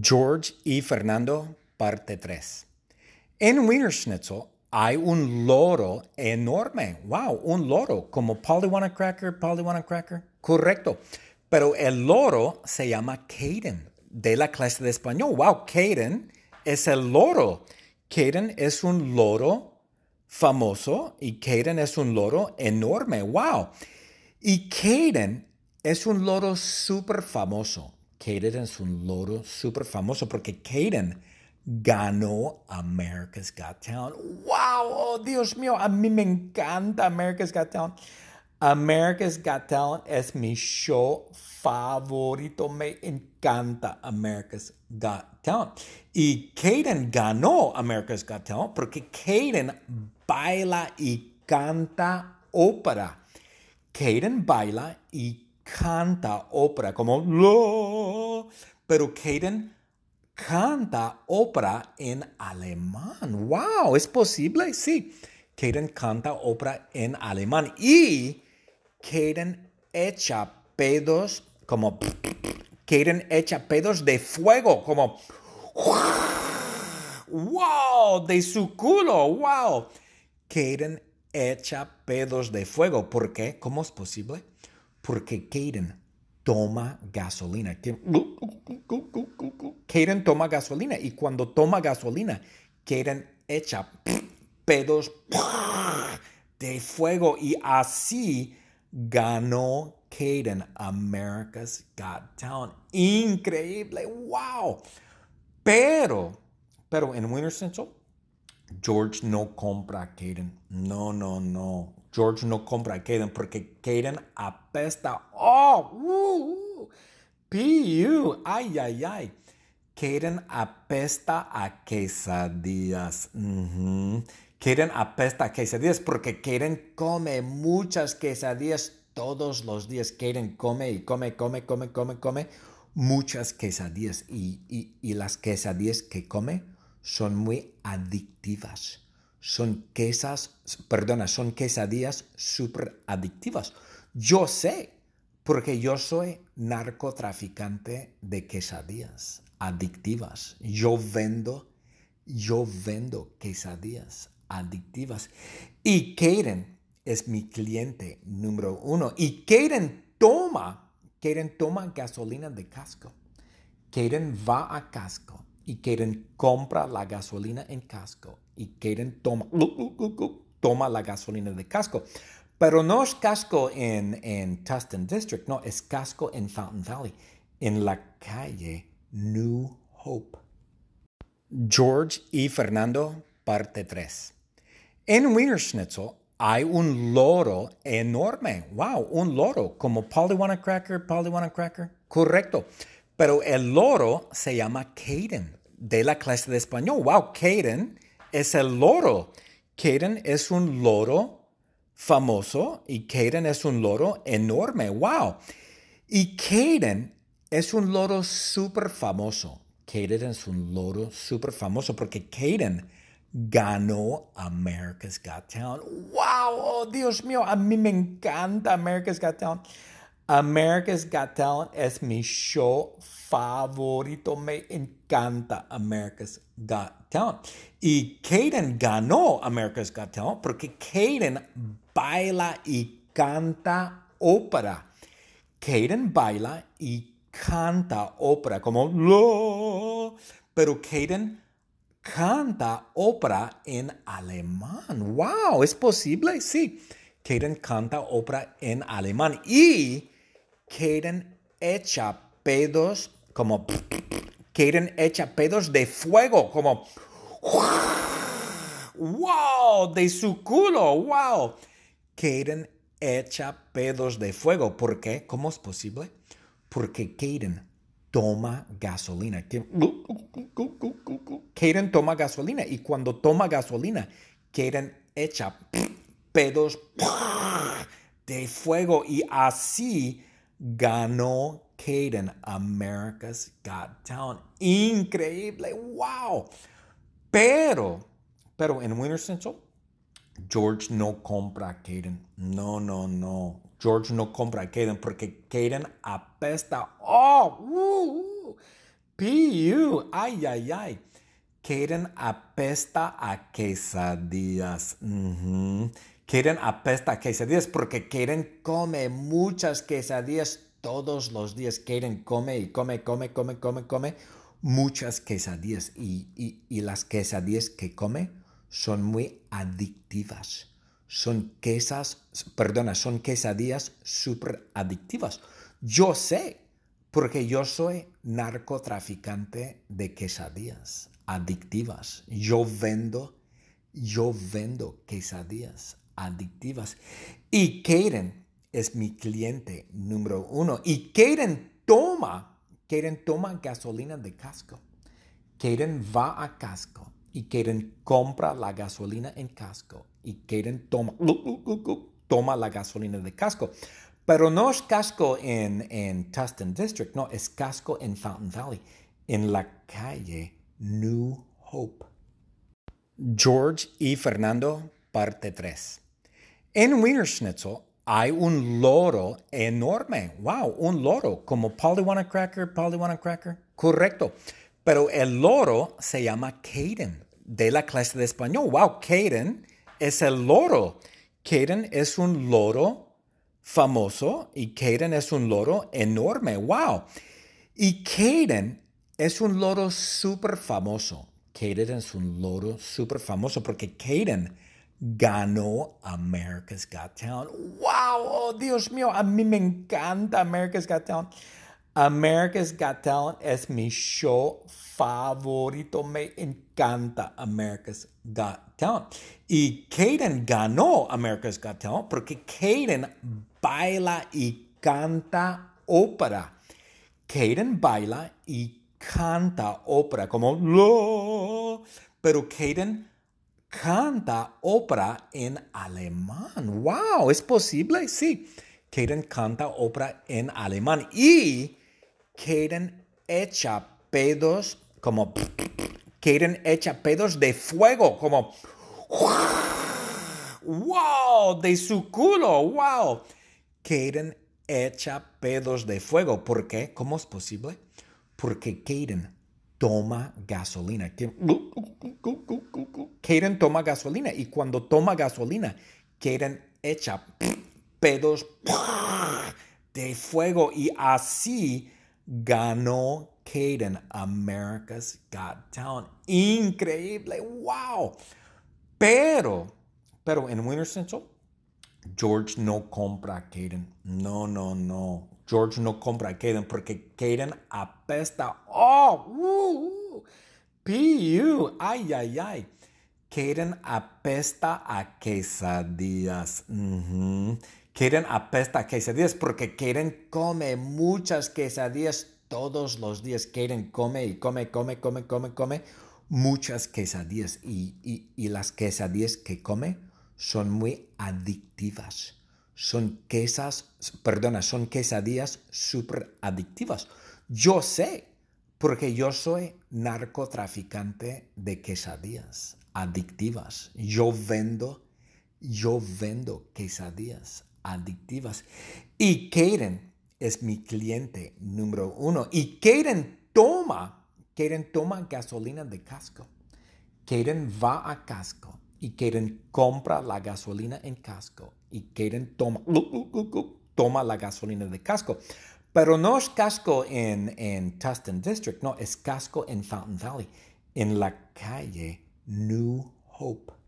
George y Fernando, parte 3. En Wiener Schnitzel hay un loro enorme. Wow, un loro, como Polly Wanna Cracker, Polly Wanna Cracker. Correcto. Pero el loro se llama Caden, de la clase de español. Wow, Caden es el loro. Caden es un loro famoso y Caden es un loro enorme. Wow. Y Caden es un loro súper famoso. Caden es un loro súper famoso porque Caden ganó America's Got Talent. ¡Wow! Oh, Dios mío, a mí me encanta America's Got Talent. America's Got Talent es mi show favorito. Me encanta America's Got Talent. Y Caden ganó America's Got Talent porque Caden baila y canta ópera. Caden baila y canta ópera como lo, pero Caden canta ópera en alemán. ¡Wow! ¿Es posible? Sí. Caden canta ópera en alemán y Caden echa pedos como Caden echa pedos de fuego como ¡Wow! De su culo. ¡Wow! Caden echa pedos de fuego. ¿Por qué? ¿Cómo es posible? Porque Caden toma gasolina. Caden toma gasolina y cuando toma gasolina, Caden echa pedos de fuego y así ganó Caden America's Got Talent. Increíble, wow. Pero, pero en Winter Central, George no compra a Caden. No, no, no. George no compra a Caden porque Caden apesta. ¡Oh! Uh, uh, ¡Ay, ay, ay! Caden apesta a quesadillas. Uh apesta a quesadillas porque Caden come muchas quesadillas todos los días. Caden come y come, come, come, come, come muchas quesadillas. Y, y, y las quesadillas que come son muy adictivas son quesas, perdona, son quesadillas súper adictivas. Yo sé, porque yo soy narcotraficante de quesadillas adictivas. Yo vendo, yo vendo quesadillas adictivas. Y Kaden es mi cliente número uno. Y Kaden toma, Kaden toma gasolina de casco. Kaden va a casco y Kaden compra la gasolina en casco y Kaden toma, toma la gasolina de casco. Pero no es casco en, en Tustin District, no, es casco en Fountain Valley, en la calle New Hope. George y Fernando, parte 3. En Wiener Schnitzel hay un loro enorme. Wow, un loro, como Polly Wanna Cracker, Polly Wanna Cracker. Correcto. Pero el loro se llama Caden, de la clase de español. Wow, Caden es el loro. Caden es un loro famoso y Caden es un loro enorme. ¡Wow! Y Caden es un loro súper famoso. Caden es un loro súper famoso porque Caden ganó America's Got Talent. ¡Wow! Oh, Dios mío, a mí me encanta America's Got Talent. America's Got Talent es mi show favorito. Me encanta America's Got Talent. Y Caden ganó America's Got Talent porque Caden baila y canta ópera. Caden baila y canta ópera como lo, pero Caden canta ópera en alemán. ¡Wow! ¿Es posible? Sí. Caden canta ópera en alemán y Caden echa pedos como... Caden echa pedos de fuego como... ¡Wow! De su culo, ¡wow! Caden echa pedos de fuego. ¿Por qué? ¿Cómo es posible? Porque Caden toma gasolina. Caden toma gasolina y cuando toma gasolina, Caden echa pedos de fuego y así ganó Caden America's Got Talent. Increíble, wow. Pero, pero en Winter Central, George no compra a Caden. No, no, no. George no compra a Caden porque Caden apesta. Oh, uh, uh. Piu, ay, ay, ay. Kaden apesta a quesadillas. Kaden apesta quesadillas porque Kaden come muchas quesadillas todos los días. Kaden come y come, come, come, come, come muchas quesadillas. Y, y las quesadillas que come son muy adictivas. Son quesas, perdona, son quesadillas súper adictivas. Yo sé, porque yo soy narcotraficante de quesadillas adictivas. Yo vendo, yo vendo quesadillas adictivas. Y Kaden es mi cliente número uno. Y Kaden toma, Kaden toma gasolina de casco. Kaden va a casco y Kaden compra la gasolina en casco y Kaden toma, toma la gasolina de casco. Pero no es casco en, en Tustin District, no, es casco en Fountain Valley, en la calle New Hope. George y Fernando, parte 3. En Wiener Schnitzel hay un loro enorme. Wow, un loro, como Polly Cracker, Polly Cracker. Correcto. Pero el loro se llama Caden, de la clase de español. Wow, Caden es el loro. Caden es un loro famoso y Caden es un loro enorme. Wow. Y Caden es un loro súper famoso. Caden es un loro súper famoso porque Caden ganó America's Got Talent. ¡Wow! Oh, Dios mío, a mí me encanta America's Got Talent. America's Got Talent es mi show favorito. Me encanta America's Got Talent. Y Caden ganó America's Got Talent porque Caden baila y canta ópera. Caden baila y canta ópera como lo, pero Caden canta ópera en alemán. ¡Wow! ¿Es posible? Sí. Caden canta ópera en alemán y Caden echa pedos como Kaden echa pedos de fuego, como wow, de su culo, wow. Kaden echa pedos de fuego. ¿Por qué? ¿Cómo es posible? Porque Kaden toma gasolina. Kaden toma gasolina y cuando toma gasolina, Kaden echa pedos de fuego y así ganó Caden, America's Got Talent. Increíble, wow. Pero, pero en Winter Central, George no compra a Caden. No, no, no. George no compra a Caden porque Caden apesta. Oh, uh, uh. P.U. Ay, ay, ay. Caden apesta a quesadillas. Uh apesta a quesadillas porque Caden come muchas quesadillas todos los días Kaden come y come, come, come, come, come muchas quesadillas y, las quesadillas que come son muy adictivas. Son quesas, perdona, son quesadillas súper adictivas. Yo sé, porque yo soy narcotraficante de quesadillas adictivas. Yo vendo, yo vendo quesadillas adictivas. Y Kaden es mi cliente número uno. Y Kaden toma, Kaden toma gasolina de casco. Kaden va a casco y Kaden compra la gasolina en casco. Y Kaden toma, toma la gasolina de casco. Pero no es casco en, en Tustin District, no, es casco en Fountain Valley, en la calle New Hope.